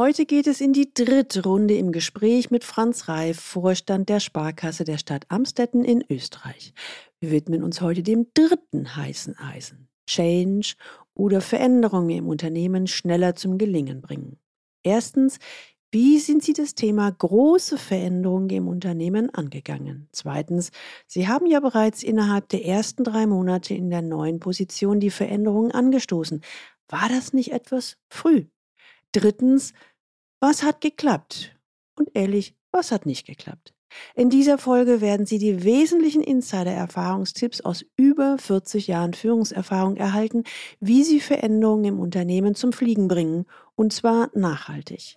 Heute geht es in die dritte Runde im Gespräch mit Franz Reif, Vorstand der Sparkasse der Stadt Amstetten in Österreich. Wir widmen uns heute dem dritten heißen Eisen. Change oder Veränderungen im Unternehmen schneller zum Gelingen bringen. Erstens, wie sind Sie das Thema große Veränderungen im Unternehmen angegangen? Zweitens, Sie haben ja bereits innerhalb der ersten drei Monate in der neuen Position die Veränderungen angestoßen. War das nicht etwas früh? Drittens, was hat geklappt? Und ehrlich, was hat nicht geklappt? In dieser Folge werden Sie die wesentlichen Insider-Erfahrungstipps aus über 40 Jahren Führungserfahrung erhalten, wie Sie Veränderungen im Unternehmen zum Fliegen bringen, und zwar nachhaltig.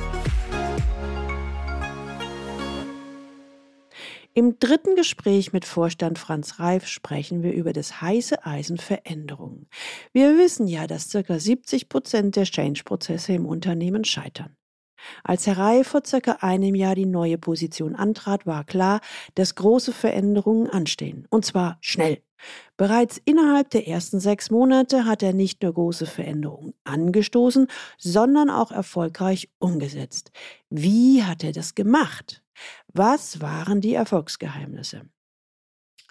Im dritten Gespräch mit Vorstand Franz Reif sprechen wir über das heiße Eisen Veränderungen. Wir wissen ja, dass ca. 70 Prozent der Change-Prozesse im Unternehmen scheitern. Als Herr Reif vor circa einem Jahr die neue Position antrat, war klar, dass große Veränderungen anstehen. Und zwar schnell. Bereits innerhalb der ersten sechs Monate hat er nicht nur große Veränderungen angestoßen, sondern auch erfolgreich umgesetzt. Wie hat er das gemacht? Was waren die Erfolgsgeheimnisse?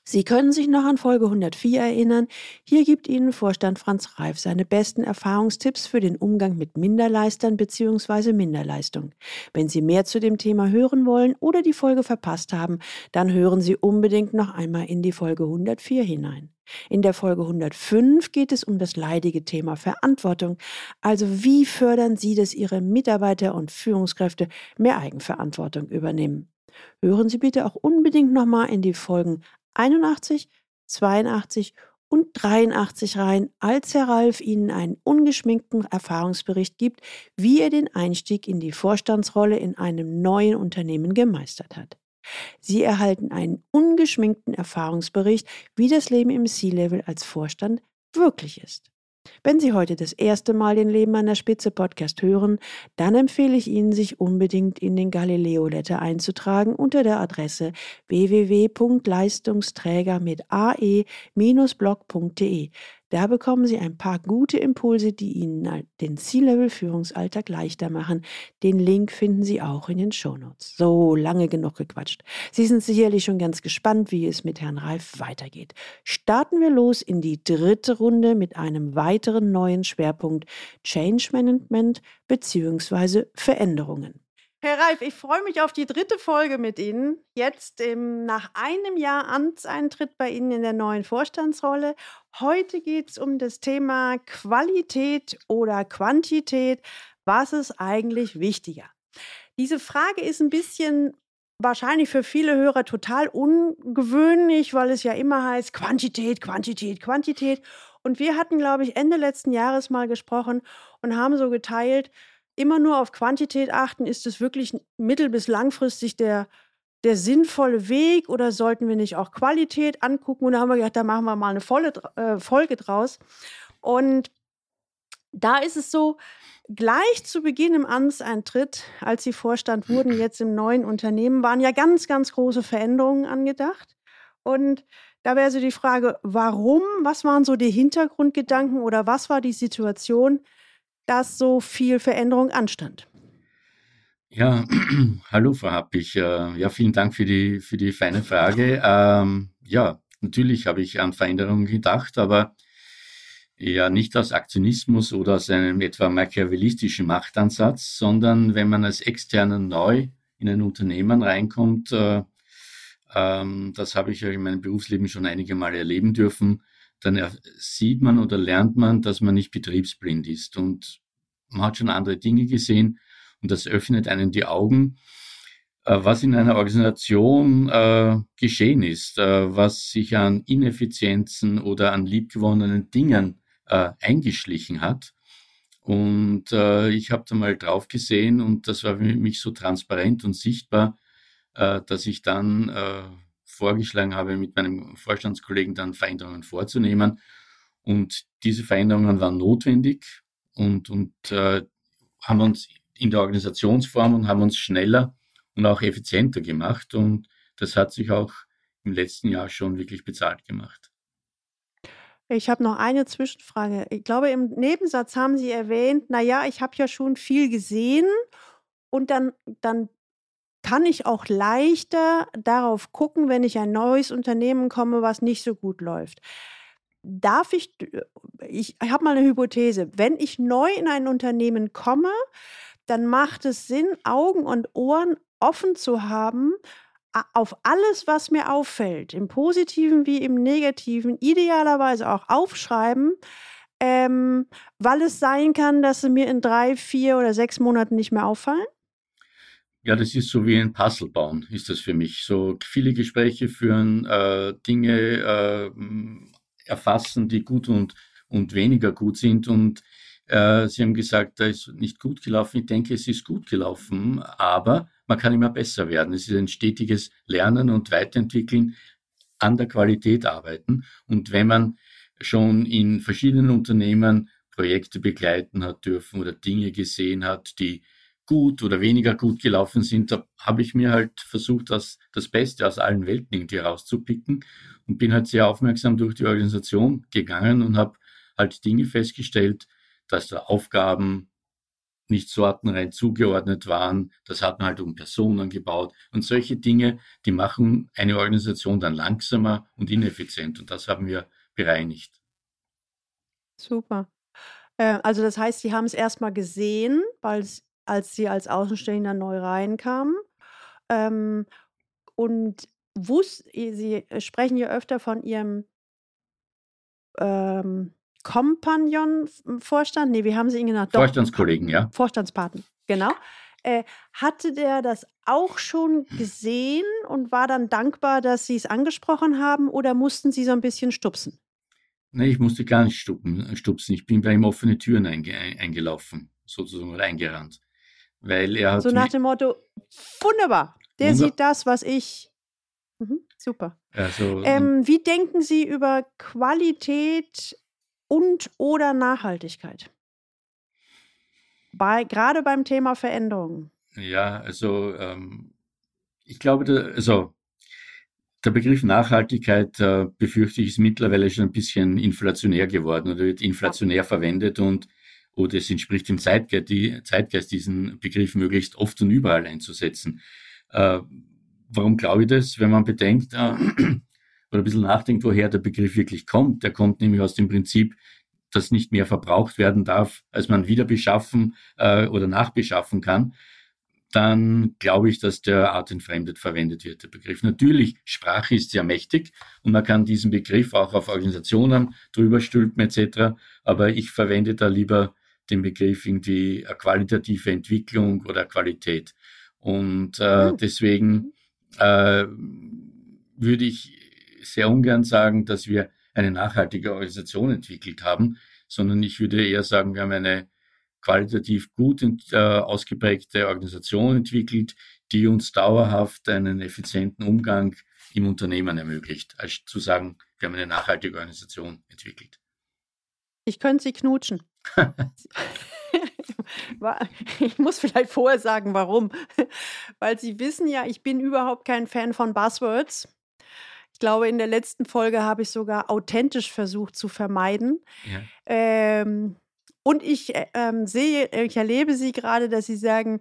Sie können sich noch an Folge 104 erinnern. Hier gibt Ihnen Vorstand Franz Reif seine besten Erfahrungstipps für den Umgang mit Minderleistern bzw. Minderleistung. Wenn Sie mehr zu dem Thema hören wollen oder die Folge verpasst haben, dann hören Sie unbedingt noch einmal in die Folge 104 hinein. In der Folge 105 geht es um das leidige Thema Verantwortung. Also wie fördern Sie, dass Ihre Mitarbeiter und Führungskräfte mehr Eigenverantwortung übernehmen? Hören Sie bitte auch unbedingt nochmal in die Folgen 81, 82 und 83 rein, als Herr Ralf Ihnen einen ungeschminkten Erfahrungsbericht gibt, wie er den Einstieg in die Vorstandsrolle in einem neuen Unternehmen gemeistert hat. Sie erhalten einen ungeschminkten Erfahrungsbericht, wie das Leben im C-Level als Vorstand wirklich ist. Wenn Sie heute das erste Mal den Leben an der Spitze Podcast hören, dann empfehle ich Ihnen, sich unbedingt in den Galileo Letter einzutragen unter der Adresse www.leistungsträger mit ae-blog.de. Da bekommen Sie ein paar gute Impulse, die Ihnen den C-Level-Führungsalltag leichter machen. Den Link finden Sie auch in den Shownotes. So lange genug gequatscht. Sie sind sicherlich schon ganz gespannt, wie es mit Herrn Reif weitergeht. Starten wir los in die dritte Runde mit einem weiteren neuen Schwerpunkt Change Management bzw. Veränderungen. Herr Reif, ich freue mich auf die dritte Folge mit Ihnen. Jetzt im, nach einem Jahr Amtseintritt bei Ihnen in der neuen Vorstandsrolle. Heute geht es um das Thema Qualität oder Quantität. Was ist eigentlich wichtiger? Diese Frage ist ein bisschen wahrscheinlich für viele Hörer total ungewöhnlich, weil es ja immer heißt Quantität, Quantität, Quantität. Und wir hatten, glaube ich, Ende letzten Jahres mal gesprochen und haben so geteilt, immer nur auf Quantität achten? Ist es wirklich mittel- bis langfristig der, der sinnvolle Weg oder sollten wir nicht auch Qualität angucken? Und da haben wir gedacht, da machen wir mal eine volle, äh, Folge draus. Und da ist es so, gleich zu Beginn im Amtseintritt, als Sie Vorstand wurden, jetzt im neuen Unternehmen, waren ja ganz, ganz große Veränderungen angedacht. Und da wäre so die Frage, warum? Was waren so die Hintergrundgedanken oder was war die Situation, dass so viel Veränderung anstand. Ja, hallo Frau Happig. Äh, ja, vielen Dank für die, für die feine Frage. Ähm, ja, natürlich habe ich an Veränderungen gedacht, aber ja nicht aus Aktionismus oder aus einem etwa machiavellistischen Machtansatz, sondern wenn man als Externer neu in ein Unternehmen reinkommt, äh, ähm, das habe ich ja in meinem Berufsleben schon einige Mal erleben dürfen, dann sieht man oder lernt man, dass man nicht betriebsblind ist und man hat schon andere Dinge gesehen und das öffnet einen die Augen, äh, was in einer Organisation äh, geschehen ist, äh, was sich an Ineffizienzen oder an liebgewonnenen Dingen äh, eingeschlichen hat. Und äh, ich habe da mal drauf gesehen und das war für mich so transparent und sichtbar, äh, dass ich dann vorgeschlagen habe, mit meinem Vorstandskollegen dann Veränderungen vorzunehmen. Und diese Veränderungen waren notwendig und, und äh, haben uns in der Organisationsform und haben uns schneller und auch effizienter gemacht. Und das hat sich auch im letzten Jahr schon wirklich bezahlt gemacht. Ich habe noch eine Zwischenfrage. Ich glaube, im Nebensatz haben Sie erwähnt, naja, ich habe ja schon viel gesehen und dann, dann kann ich auch leichter darauf gucken, wenn ich ein neues Unternehmen komme, was nicht so gut läuft. Darf ich, ich habe mal eine Hypothese, wenn ich neu in ein Unternehmen komme, dann macht es Sinn, Augen und Ohren offen zu haben auf alles, was mir auffällt, im positiven wie im negativen, idealerweise auch aufschreiben, ähm, weil es sein kann, dass sie mir in drei, vier oder sechs Monaten nicht mehr auffallen? Ja, das ist so wie ein Puzzle bauen, ist das für mich. So viele Gespräche führen, äh, Dinge äh, erfassen, die gut und, und weniger gut sind. Und äh, Sie haben gesagt, da ist nicht gut gelaufen. Ich denke, es ist gut gelaufen, aber man kann immer besser werden. Es ist ein stetiges Lernen und Weiterentwickeln, an der Qualität arbeiten. Und wenn man schon in verschiedenen Unternehmen Projekte begleiten hat dürfen oder Dinge gesehen hat, die gut oder weniger gut gelaufen sind, da habe ich mir halt versucht, das, das Beste aus allen Welten irgendwie rauszupicken und bin halt sehr aufmerksam durch die Organisation gegangen und habe halt Dinge festgestellt, dass da Aufgaben nicht sortenrein zugeordnet waren. Das hat man halt um Personen gebaut. Und solche Dinge, die machen eine Organisation dann langsamer und ineffizient. Und das haben wir bereinigt. Super. Äh, also das heißt, Sie haben es erstmal gesehen, weil es als sie als Außenstehender neu reinkamen. Ähm, und wusst, Sie sprechen ja öfter von Ihrem ähm, Kompagnon-Vorstand, nee, wie haben Sie ihn genannt? Vorstandskollegen, ja. Vorstandspaten, genau. Äh, hatte der das auch schon gesehen und war dann dankbar, dass Sie es angesprochen haben oder mussten Sie so ein bisschen stupsen? Nee, ich musste gar nicht stupsen. Ich bin bei ihm offene Türen einge eingelaufen, sozusagen, oder eingerannt. Weil er hat so nach dem Motto, wunderbar, der Wunder sieht das, was ich. Mhm, super. Also, ähm, wie denken Sie über Qualität und oder Nachhaltigkeit? Bei, gerade beim Thema Veränderungen. Ja, also ähm, ich glaube, da, also der Begriff Nachhaltigkeit, äh, befürchte ich, ist mittlerweile schon ein bisschen inflationär geworden oder wird inflationär verwendet und oder es entspricht dem Zeitgeist, die, Zeitgeist, diesen Begriff möglichst oft und überall einzusetzen. Äh, warum glaube ich das? Wenn man bedenkt äh, oder ein bisschen nachdenkt, woher der Begriff wirklich kommt. Der kommt nämlich aus dem Prinzip, dass nicht mehr verbraucht werden darf, als man wieder beschaffen äh, oder nachbeschaffen kann dann glaube ich, dass der artentfremdet verwendet wird, der Begriff. Natürlich, Sprache ist sehr mächtig und man kann diesen Begriff auch auf Organisationen drüber stülpen etc. Aber ich verwende da lieber den Begriff irgendwie qualitative Entwicklung oder Qualität. Und äh, hm. deswegen äh, würde ich sehr ungern sagen, dass wir eine nachhaltige Organisation entwickelt haben, sondern ich würde eher sagen, wir haben eine qualitativ gut äh, ausgeprägte Organisation entwickelt, die uns dauerhaft einen effizienten Umgang im Unternehmen ermöglicht, als zu sagen, wir haben eine nachhaltige Organisation entwickelt. Ich könnte Sie knutschen. ich muss vielleicht vorher sagen, warum. Weil Sie wissen ja, ich bin überhaupt kein Fan von Buzzwords. Ich glaube, in der letzten Folge habe ich sogar authentisch versucht zu vermeiden. Ja. Ähm, und ich äh, ähm, sehe, ich erlebe Sie gerade, dass Sie sagen,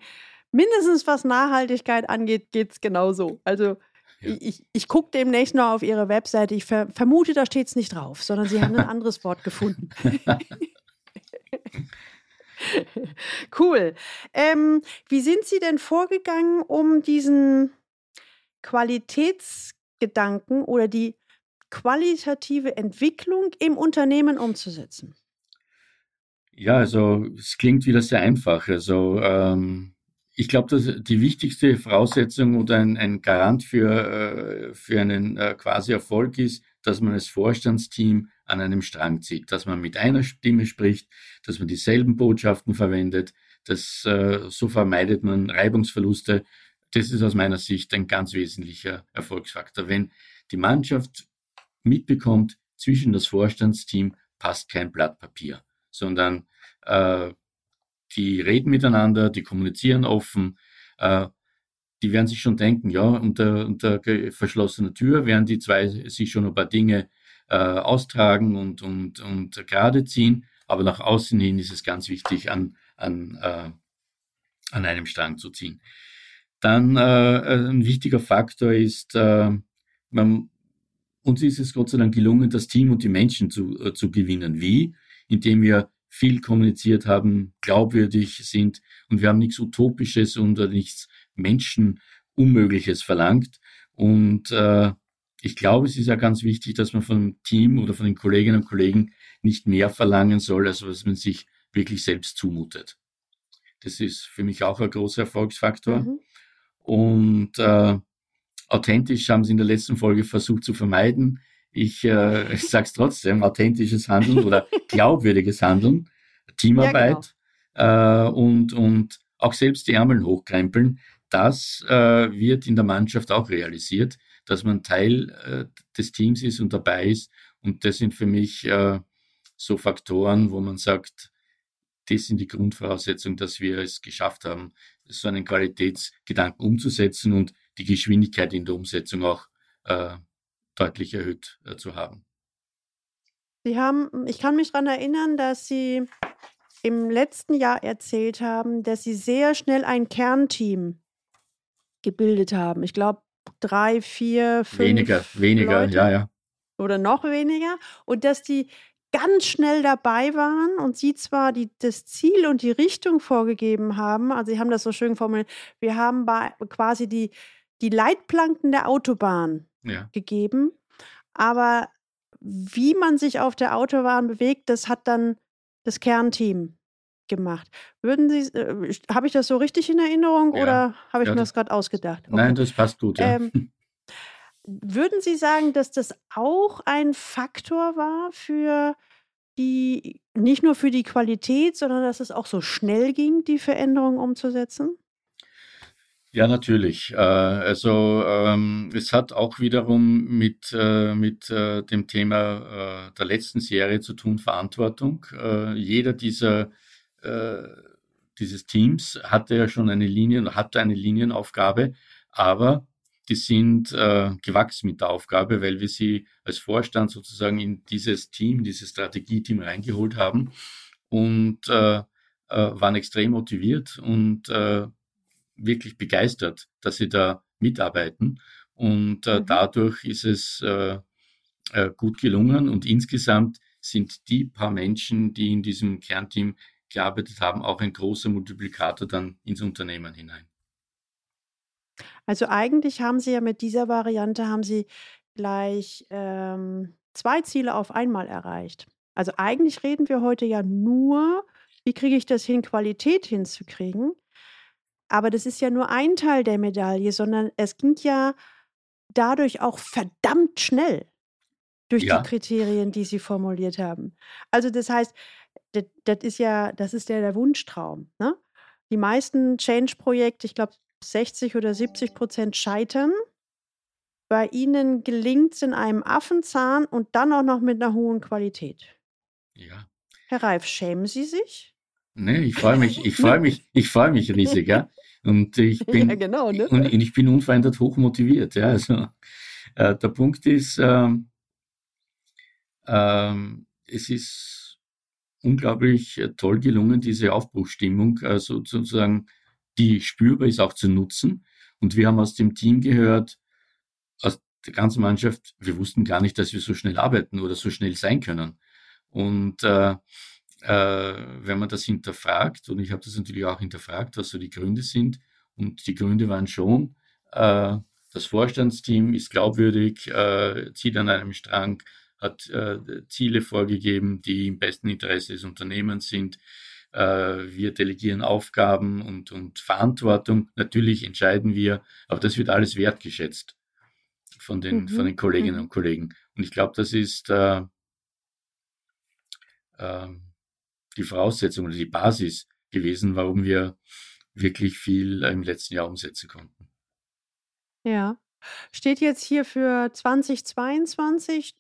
mindestens was Nachhaltigkeit angeht, geht es genauso. Also ja. ich, ich gucke demnächst noch auf Ihre Webseite. Ich ver vermute, da steht es nicht drauf, sondern Sie haben ein anderes Wort gefunden. cool. Ähm, wie sind Sie denn vorgegangen, um diesen Qualitätsgedanken oder die qualitative Entwicklung im Unternehmen umzusetzen? Ja, also es klingt wieder sehr einfach. Also ähm, ich glaube, dass die wichtigste Voraussetzung oder ein, ein Garant für, äh, für einen äh, quasi Erfolg ist, dass man als Vorstandsteam an einem Strang zieht, dass man mit einer Stimme spricht, dass man dieselben Botschaften verwendet. Das, äh, so vermeidet man Reibungsverluste. das ist aus meiner Sicht ein ganz wesentlicher Erfolgsfaktor. Wenn die Mannschaft mitbekommt, zwischen das Vorstandsteam passt kein Blatt Papier, sondern äh, die reden miteinander, die kommunizieren offen, äh, die werden sich schon denken, ja, unter, unter verschlossener Tür werden die zwei sich schon ein paar Dinge äh, austragen und, und, und gerade ziehen, aber nach außen hin ist es ganz wichtig, an, an, äh, an einem Strang zu ziehen. Dann äh, ein wichtiger Faktor ist, äh, man, uns ist es Gott sei Dank gelungen, das Team und die Menschen zu, äh, zu gewinnen. Wie? Indem wir viel kommuniziert haben, glaubwürdig sind und wir haben nichts Utopisches und nichts Menschenunmögliches verlangt. Und äh, ich glaube, es ist ja ganz wichtig, dass man vom Team oder von den Kolleginnen und Kollegen nicht mehr verlangen soll, als was man sich wirklich selbst zumutet. Das ist für mich auch ein großer Erfolgsfaktor. Mhm. Und äh, authentisch haben sie in der letzten Folge versucht zu vermeiden. Ich, äh, ich sage es trotzdem, authentisches Handeln oder glaubwürdiges Handeln, Teamarbeit ja, genau. äh, und, und auch selbst die Ärmel hochkrempeln, das äh, wird in der Mannschaft auch realisiert, dass man Teil äh, des Teams ist und dabei ist. Und das sind für mich äh, so Faktoren, wo man sagt, das sind die Grundvoraussetzungen, dass wir es geschafft haben, so einen Qualitätsgedanken umzusetzen und die Geschwindigkeit in der Umsetzung auch äh, deutlich erhöht äh, zu haben. Sie haben, ich kann mich daran erinnern, dass Sie im letzten Jahr erzählt haben, dass Sie sehr schnell ein Kernteam gebildet haben. Ich glaube, drei, vier, fünf. Weniger, weniger, Leute ja, ja. Oder noch weniger. Und dass die ganz schnell dabei waren und sie zwar die, das Ziel und die Richtung vorgegeben haben, also sie haben das so schön formuliert, wir haben bei, quasi die, die Leitplanken der Autobahn ja. gegeben, aber wie man sich auf der Autobahn bewegt, das hat dann das Kernteam gemacht. Würden Sie, äh, habe ich das so richtig in Erinnerung ja. oder habe ich ja, mir das gerade ausgedacht? Okay. Nein, das passt gut, ja. Ähm, Würden Sie sagen, dass das auch ein Faktor war für die, nicht nur für die Qualität, sondern dass es auch so schnell ging, die Veränderung umzusetzen? Ja, natürlich. Äh, also ähm, es hat auch wiederum mit, äh, mit äh, dem Thema der letzten Serie zu tun, Verantwortung. Jeder dieser dieses Teams hatte ja schon eine Linie, hatte eine Linienaufgabe, aber die sind äh, gewachsen mit der Aufgabe, weil wir sie als Vorstand sozusagen in dieses Team, dieses Strategieteam reingeholt haben und äh, äh, waren extrem motiviert und äh, wirklich begeistert, dass sie da mitarbeiten. Und äh, mhm. dadurch ist es äh, äh, gut gelungen. Und insgesamt sind die paar Menschen, die in diesem Kernteam gearbeitet haben, auch ein großer Multiplikator dann ins Unternehmen hinein. Also eigentlich haben Sie ja mit dieser Variante haben Sie gleich ähm, zwei Ziele auf einmal erreicht. Also eigentlich reden wir heute ja nur, wie kriege ich das hin, Qualität hinzukriegen. Aber das ist ja nur ein Teil der Medaille, sondern es ging ja dadurch auch verdammt schnell durch ja. die Kriterien, die Sie formuliert haben. Also das heißt, das, das ist ja, das ist ja der Wunschtraum. Ne? Die meisten Change-Projekte, ich glaube, 60 oder 70 Prozent scheitern. Bei ihnen gelingt es in einem Affenzahn und dann auch noch mit einer hohen Qualität. Ja. Herr Reif, schämen Sie sich? Nee, ich freue mich, ich freue mich, ich freue mich riesig, ja. Und ich bin, ja, genau, ne? und, ich bin unverändert hoch motiviert, ja. Also, äh, der Punkt ist, ähm, ähm, es ist unglaublich toll gelungen, diese Aufbruchsstimmung äh, sozusagen die spürbar ist, auch zu nutzen. Und wir haben aus dem Team gehört, aus der ganzen Mannschaft, wir wussten gar nicht, dass wir so schnell arbeiten oder so schnell sein können. Und äh, äh, wenn man das hinterfragt, und ich habe das natürlich auch hinterfragt, was so die Gründe sind, und die Gründe waren schon, äh, das Vorstandsteam ist glaubwürdig, äh, zieht an einem Strang, hat äh, Ziele vorgegeben, die im besten Interesse des Unternehmens sind. Äh, wir delegieren Aufgaben und, und Verantwortung. Natürlich entscheiden wir, aber das wird alles wertgeschätzt von den, mhm. von den Kolleginnen mhm. und Kollegen. Und ich glaube, das ist äh, äh, die Voraussetzung oder die Basis gewesen, warum wir wirklich viel im letzten Jahr umsetzen konnten. Ja. Steht jetzt hier für 2022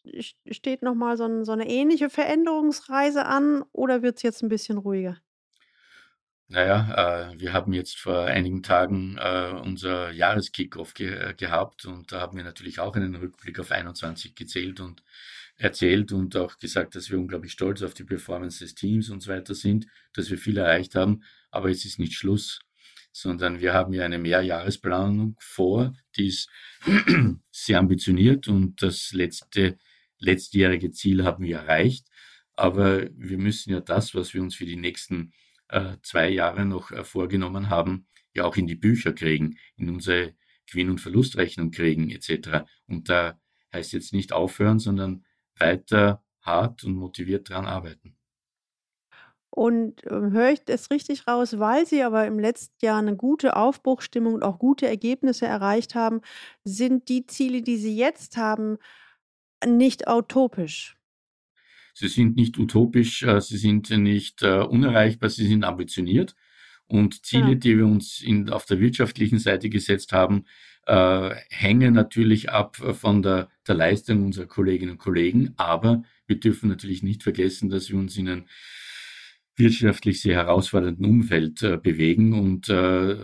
steht noch mal so 'n so 'ne ähnliche Veränderungsreise an oder wird's jetzt 'n bisschen ruhiger? Na ja, äh, wir haben jetzt vor einigen Tagen, äh, unser Jahreskickoff ge äh, gehabt und da haben wir natürlich auch einen Rückblick auf 21 gezählt und erzählt und auch gesagt, dass wir unglaublich stolz auf die Performance des Teams und so weiter sind, dass wir viel erreicht haben. Aber es ist nicht Schluss sondern wir haben ja eine Mehrjahresplanung vor, die ist sehr ambitioniert und das letzte, letztjährige Ziel haben wir erreicht. Aber wir müssen ja das, was wir uns für die nächsten äh, zwei Jahre noch äh, vorgenommen haben, ja auch in die Bücher kriegen, in unsere Gewinn- und Verlustrechnung kriegen etc. Und da heißt jetzt nicht aufhören, sondern weiter hart und motiviert daran arbeiten. Und, ähm, höre ich das richtig raus, weil Sie aber im letzten Jahr eine gute Aufbruchsstimmung und auch gute Ergebnisse erreicht haben, sind die Ziele, die Sie jetzt haben, nicht utopisch? Sie sind nicht utopisch, äh, sie sind nicht, äh, unerreichbar, sie sind ambitioniert. Und Ziele, Ja. die wir uns in auf der wirtschaftlichen Seite gesetzt haben, äh, hängen natürlich ab, von der der Leistung unserer Kolleginnen und Kollegen. Aber wir dürfen natürlich nicht vergessen, dass wir uns in einem wirtschaftlich sehr herausfordernden Umfeld äh, bewegen und äh,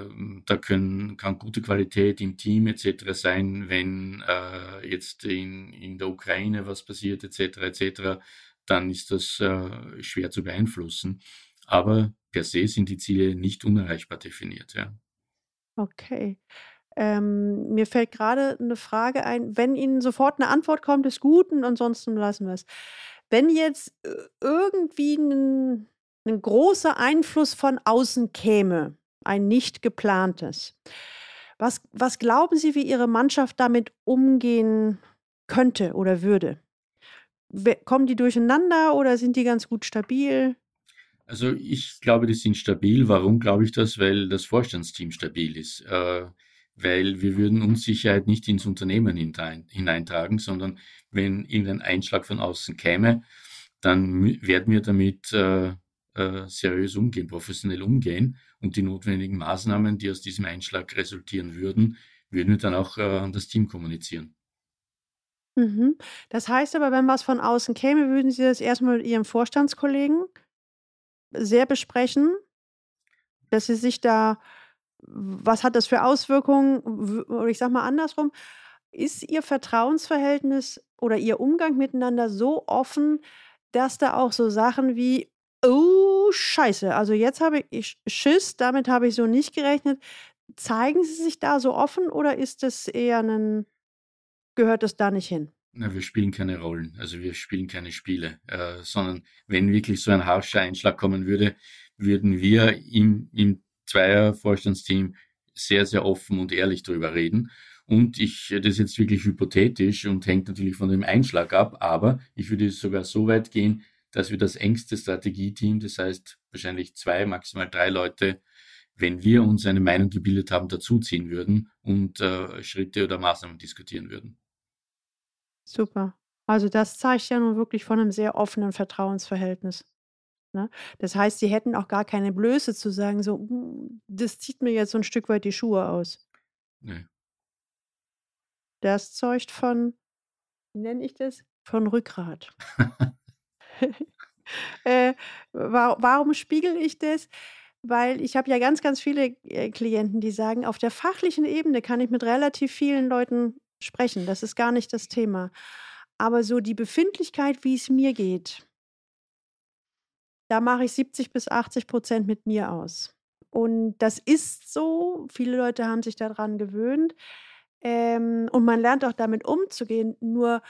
da können, kann gute Qualität im Team etc. sein, wenn äh, jetzt in, in der Ukraine was passiert etc. etc. Dann ist das äh, schwer zu beeinflussen. Aber per se sind die Ziele nicht unerreichbar definiert. Ja. Okay. Ähm, mir fällt gerade eine Frage ein. Wenn Ihnen sofort eine Antwort kommt, ist gut und ansonsten lassen wir es. Wenn jetzt äh, irgendwie ein 'n großer Einfluss von außen käme, ein nicht geplantes. Was was glauben Sie, wie Ihre Mannschaft damit umgehen könnte oder würde? Kommen die durcheinander oder sind die ganz gut stabil? Also ich glaube, die sind stabil. Warum glaube ich das? Weil das Vorstandsteam stabil ist. Äh, weil wir würden Unsicherheit nicht ins Unternehmen hineintragen, sondern wenn irgendein Einschlag von außen käme, dann werden wir damit äh, äh, seriös umgehen, professionell umgehen und die notwendigen Maßnahmen, die aus diesem Einschlag resultieren würden, würden wir dann auch äh, an das Team kommunizieren. Mhm. Das heißt aber, wenn was von außen käme, würden Sie das erstmal mit Ihrem Vorstandskollegen sehr besprechen, dass Sie sich da was hat das für Auswirkungen? oder ich sage mal andersrum, ist Ihr Vertrauensverhältnis oder Ihr Umgang miteinander so offen, dass da auch so Sachen wie Oh, scheiße. Also, jetzt habe ich Schiss, damit habe ich so nicht gerechnet. Zeigen Sie sich da so offen oder ist das eher 'nen gehört das da nicht hin? Na, wir spielen keine Rollen, also wir spielen keine Spiele, äh, sondern wenn wirklich so ein harscher Einschlag kommen würde, würden wir im im Zweier-Vorstandsteam sehr, sehr offen und ehrlich drüber reden. Und ich das ist jetzt wirklich hypothetisch und hängt natürlich von dem Einschlag ab, aber ich würde sogar so weit gehen, dass wir das engste Strategieteam, das heißt wahrscheinlich zwei, maximal drei Leute, wenn wir uns eine Meinung gebildet haben, dazuziehen würden und äh, Schritte oder Maßnahmen diskutieren würden. Super. Also das zeigt ja nun wirklich von einem sehr offenen Vertrauensverhältnis. Ne? Das heißt, Sie hätten auch gar keine Blöße zu sagen, so, hm, das zieht mir jetzt so ein Stück weit die Schuhe aus. Nee. Das zeugt von, wie nenne ich das? Von Rückgrat. Äh, wa warum spiegel ich das? Weil ich habe ja ganz, ganz viele, äh, Klienten, die sagen, auf der fachlichen Ebene kann ich mit relativ vielen Leuten sprechen. Das ist gar nicht das Thema. Aber so die Befindlichkeit, wie es mir geht da mache ich 70 bis 80% mit mir aus. Und das ist so. Viele Leute haben sich daran gewöhnt. Ähm, und man lernt auch damit umzugehen. Nur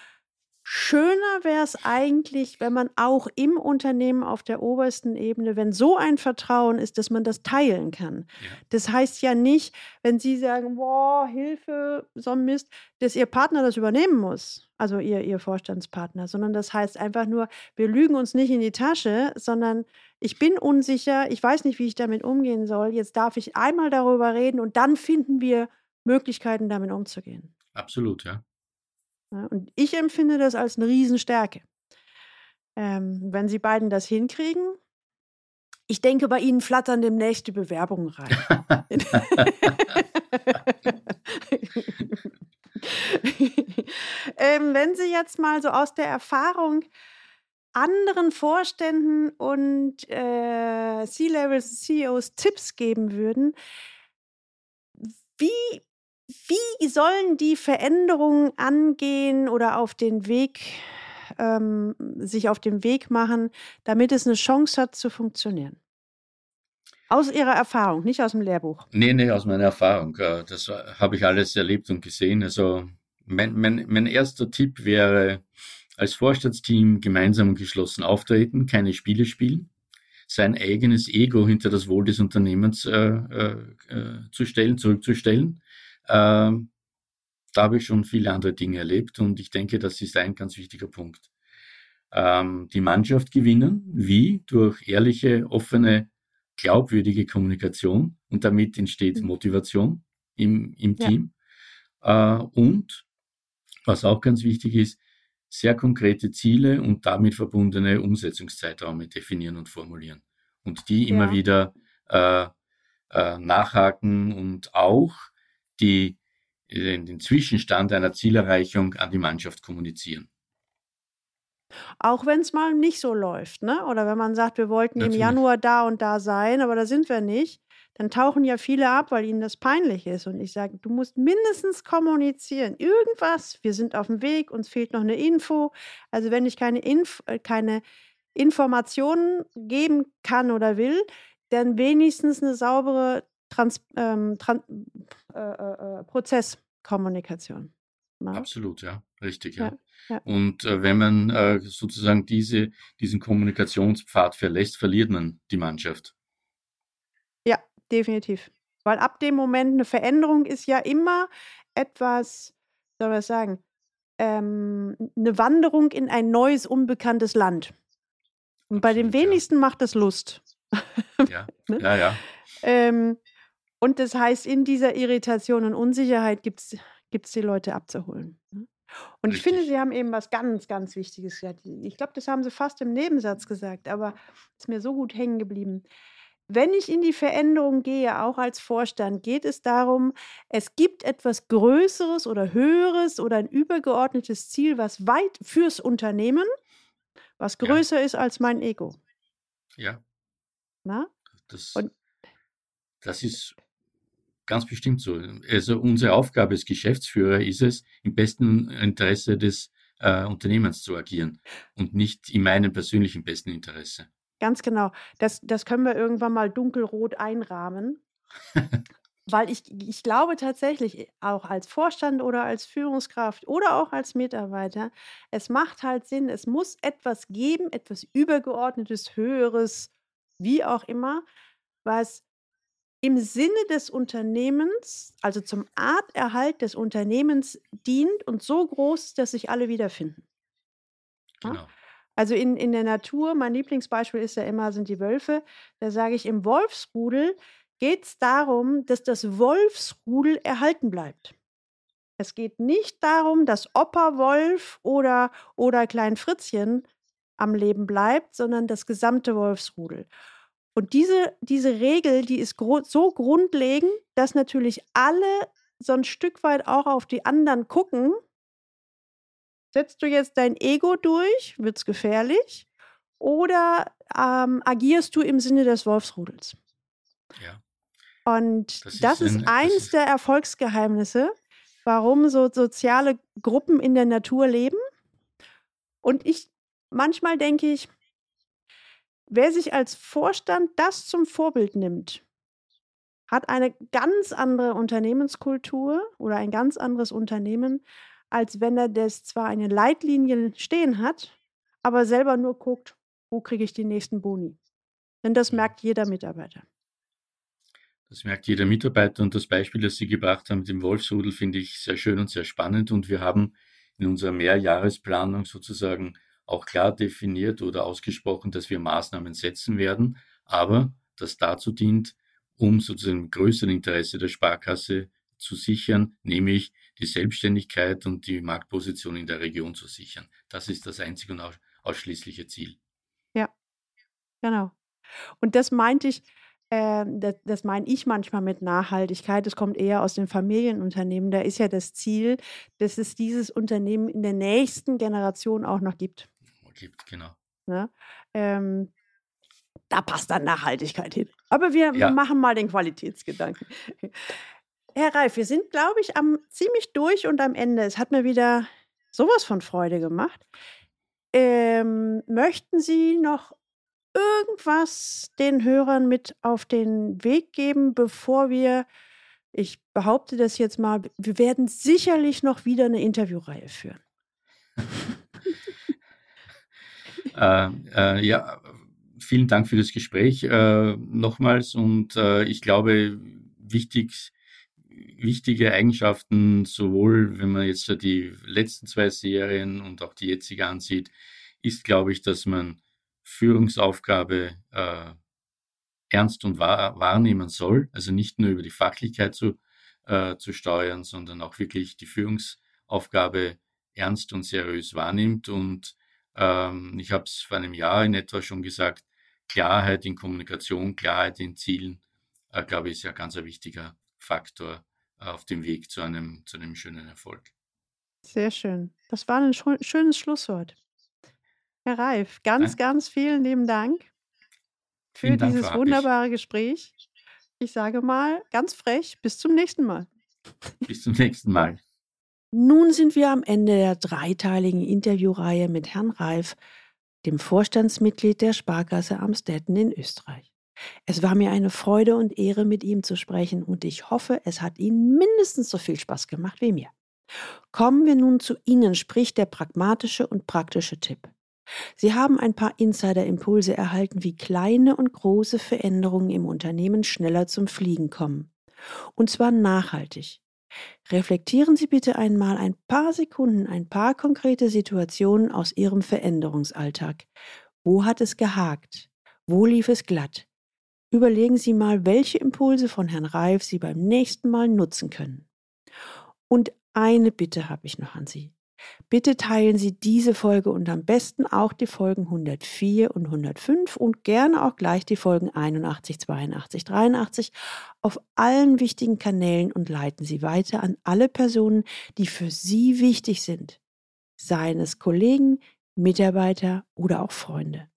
Schöner wäre es eigentlich, wenn man auch im Unternehmen auf der obersten Ebene, wenn so ein Vertrauen ist, dass man das teilen kann. Ja. Das heißt ja nicht, wenn Sie sagen: „Boah, Hilfe, so 'n Mist“, dass Ihr Partner das übernehmen muss, also Ihr Ihr Vorstandspartner, sondern das heißt einfach nur, wir lügen uns nicht in die Tasche, sondern ich bin unsicher, ich weiß nicht, wie ich damit umgehen soll. Jetzt darf ich einmal darüber reden und dann finden wir Möglichkeiten, damit umzugehen. Absolut, ja. Und ich empfinde das als 'ne Riesenstärke. Ähm, wenn Sie beiden das hinkriegen ich denke, bei Ihnen flattern demnächst die Bewerbungen rein. ähm, wenn Sie jetzt mal so aus der Erfahrung anderen Vorständen und äh, C-Level CEOs Tipps geben würden, wie, wie sollen die Veränderungen angehen oder auf den Weg, ähm, sich auf den Weg machen, damit es eine Chance hat zu funktionieren? Aus Ihrer Erfahrung, nicht aus dem Lehrbuch. Nee, nee, aus meiner Erfahrung. Äh, das habe ich alles erlebt und gesehen. Also mein, mein, mein erster Tipp wäre, als Vorstandsteam gemeinsam und geschlossen auftreten, keine Spiele spielen, sein eigenes Ego hinter das Wohl des Unternehmens äh, äh, äh zu stellen, zurückzustellen. Äh, da habe ich schon viele andere Dinge erlebt und ich denke, das ist ein ganz wichtiger Punkt. Ähm, die Mannschaft gewinnen, wie? Durch ehrliche, offene, glaubwürdige Kommunikation und damit entsteht mhm. Motivation im, im Team. Ja. Äh, und was auch ganz wichtig ist, sehr konkrete Ziele und damit verbundene Umsetzungszeiträume definieren und formulieren. Und die immer wieder äh, äh, nachhaken und auch die, äh, den Zwischenstand einer Zielerreichung an die Mannschaft kommunizieren. Auch wenn es mal nicht so läuft, ne? Oder wenn man sagt, wir wollten Natürlich. im Januar da und da sein, aber da sind wir nicht, dann tauchen ja viele ab, weil ihnen das peinlich ist. Und ich sage, du musst mindestens kommunizieren. Irgendwas, wir sind auf dem Weg, uns fehlt noch eine Info. Also wenn ich keine, Inf äh, keine Informationen geben kann oder will, dann wenigstens eine saubere Trans ähm, Tran äh, äh, äh Prozesskommunikation. Na? Ne? Absolut, ja, richtig, ja. ja. ja. Und äh, wenn man äh, sozusagen diese, diesen Kommunikationspfad verlässt, verliert man die Mannschaft definitiv. Weil ab dem Moment eine Veränderung ist ja immer etwas, soll man sagen, ähm, eine Wanderung in ein neues, unbekanntes Land. Und bei den wenigsten ja. macht das Lust. Ja, ne? ja, ja. Ähm, und das heißt, in dieser Irritation und Unsicherheit gibt es die Leute abzuholen. Ne? Und Richtig. ich finde, Sie haben eben was ganz, ganz Wichtiges gesagt. Ich glaube, das haben Sie fast im Nebensatz gesagt, aber ist mir so gut hängen geblieben. Wenn ich in die Veränderung gehe, auch als Vorstand, geht es darum, es gibt etwas Größeres oder Höheres oder ein übergeordnetes Ziel, was weit fürs Unternehmen, was Ja. größer ist als mein Ego. Ja. Na? Das Und das ist ganz bestimmt so. Also, unsere Aufgabe als Geschäftsführer ist es, im besten Interesse des, äh, Unternehmens zu agieren und nicht in meinem persönlichen besten Interesse. Ganz genau. Das das können wir irgendwann mal dunkelrot einrahmen. Weil ich ich glaube tatsächlich, äh, auch als Vorstand oder als Führungskraft oder auch als Mitarbeiter, es macht halt Sinn, es muss etwas geben, etwas Übergeordnetes, Höheres, wie auch immer, was im Sinne des Unternehmens, also zum Arterhalt des Unternehmens dient und so groß ist, dass sich alle wiederfinden. Ja? Genau. Also in, in der Natur, mein Lieblingsbeispiel ist ja immer, sind die Wölfe. Da sage ich, im Wolfsrudel geht es darum, dass das Wolfsrudel erhalten bleibt. Es geht nicht darum, dass Opa Wolf oder, oder Klein Fritzchen am Leben bleibt, sondern das gesamte Wolfsrudel. Und diese, diese Regel, die ist gro so grundlegend, dass natürlich alle so ein Stück weit auch auf die anderen gucken Setzt du jetzt dein Ego durch, wird es gefährlich, oder ähm, agierst du im Sinne des Wolfsrudels? Ja. Und das, das ist, ein, eins das ist der Erfolgsgeheimnisse, warum so soziale Gruppen in der Natur leben. Und ich manchmal denke ich, wer sich als Vorstand das zum Vorbild nimmt, hat eine ganz andere Unternehmenskultur oder ein ganz anderes Unternehmen, als wenn er das zwar eine Leitlinie stehen hat, aber selber nur guckt, wo kriege ich die nächsten Boni. Denn das merkt jeder Mitarbeiter. Das merkt jeder Mitarbeiter und das Beispiel, das Sie gebracht haben mit dem Wolfsrudel, finde ich sehr schön und sehr spannend. Und wir haben in unserer Mehrjahresplanung sozusagen auch klar definiert oder ausgesprochen, dass wir Maßnahmen setzen werden, aber das dazu dient, um sozusagen größeren Interesse der Sparkasse zu sichern, nämlich die Selbstständigkeit und die Marktposition in der Region zu sichern. Das ist das einzige und ausschließliche Ziel. Ja, genau. Und das meinte ich, äh, das, das meine ich manchmal mit Nachhaltigkeit. Das kommt eher aus den Familienunternehmen. Da ist ja das Ziel, dass es dieses Unternehmen in der nächsten Generation auch noch gibt. Gibt, genau. Ne? Ähm, da passt dann Nachhaltigkeit hin. Aber wir, ja. machen mal den Qualitätsgedanken. Herr Reif, wir sind, glaube ich, am ziemlich durch und am Ende. Es hat mir wieder sowas von Freude gemacht. Ähm, möchten Sie noch irgendwas den Hörern mit auf den Weg geben, bevor wir, ich behaupte das jetzt mal, wir werden sicherlich noch wieder eine Interviewreihe führen. äh, äh, ja, vielen Dank für das Gespräch äh, nochmals und äh, ich glaube, wichtig, wichtige Eigenschaften, sowohl wenn man jetzt die letzten zwei Serien und auch die jetzige ansieht, ist, glaube ich, dass man Führungsaufgabe äh, ernst und wahr, wahrnehmen soll. Also nicht nur über die Fachlichkeit zu, zu steuern, sondern auch wirklich die Führungsaufgabe ernst und seriös wahrnimmt. Und ähm, ich habe es vor einem Jahr in etwa schon gesagt, Klarheit in Kommunikation, Klarheit in Zielen, äh, glaube ich, ist ja ganz ein wichtiger Faktor äh, auf dem Weg zu einem, zu einem schönen Erfolg. Sehr schön. Das war ein schönes Schlusswort. Herr Reif, ganz, ja. ganz vielen lieben Dank für vielen dieses Dank, wunderbare Gespräch. Ich sage mal ganz frech, bis zum nächsten Mal. Bis zum nächsten Mal. Nun sind wir am Ende der dreiteiligen Interviewreihe mit Herrn Reif, dem Vorstandsmitglied der Sparkasse Amstetten in Österreich. Es war mir eine Freude und Ehre, mit ihm zu sprechen und ich hoffe, es hat Ihnen mindestens so viel Spaß gemacht wie mir. Kommen wir nun zu Ihnen, spricht der pragmatische und praktische Tipp. Sie haben ein paar Insider-Impulse erhalten, wie kleine und große Veränderungen im Unternehmen schneller zum Fliegen kommen. Und zwar nachhaltig. Reflektieren Sie bitte einmal ein paar Sekunden ein paar konkrete Situationen aus Ihrem Veränderungsalltag. Wo hat es gehakt? Wo lief es glatt? Überlegen Sie mal, welche Impulse von Herrn Reif Sie beim nächsten Mal nutzen können. Und eine Bitte habe ich noch an Sie. Bitte teilen Sie diese Folge und am besten auch die Folgen 104 und 105 und gerne auch gleich die Folgen 81, 82, 83 auf allen wichtigen Kanälen und leiten Sie weiter an alle Personen, die für Sie wichtig sind, seien es Kollegen, Mitarbeiter oder auch Freunde.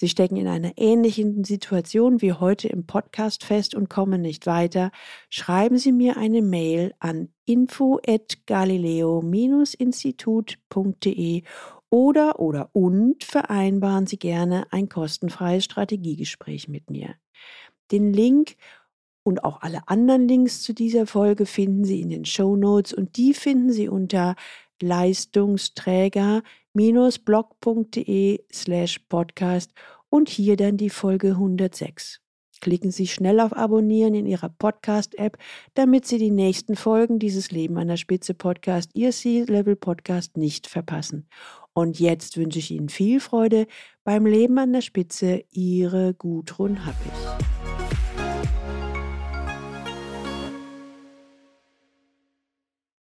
Sie stecken in einer ähnlichen Situation wie heute im Podcast fest und kommen nicht weiter, schreiben Sie mir eine Mail an info@galileo-institut.de oder oder und vereinbaren Sie gerne ein kostenfreies Strategiegespräch mit mir. Den Link und auch alle anderen Links zu dieser Folge finden Sie in den Show Notes und die finden Sie unter leistungsträger-blog.de slash podcast und hier dann die Folge 106. Klicken Sie schnell auf Abonnieren in Ihrer Podcast-App, damit Sie die nächsten Folgen dieses Leben an der Spitze Podcast, Ihr C-Level Podcast nicht verpassen. Und jetzt wünsche ich Ihnen viel Freude beim Leben an der Spitze. Ihre Gudrun Happig.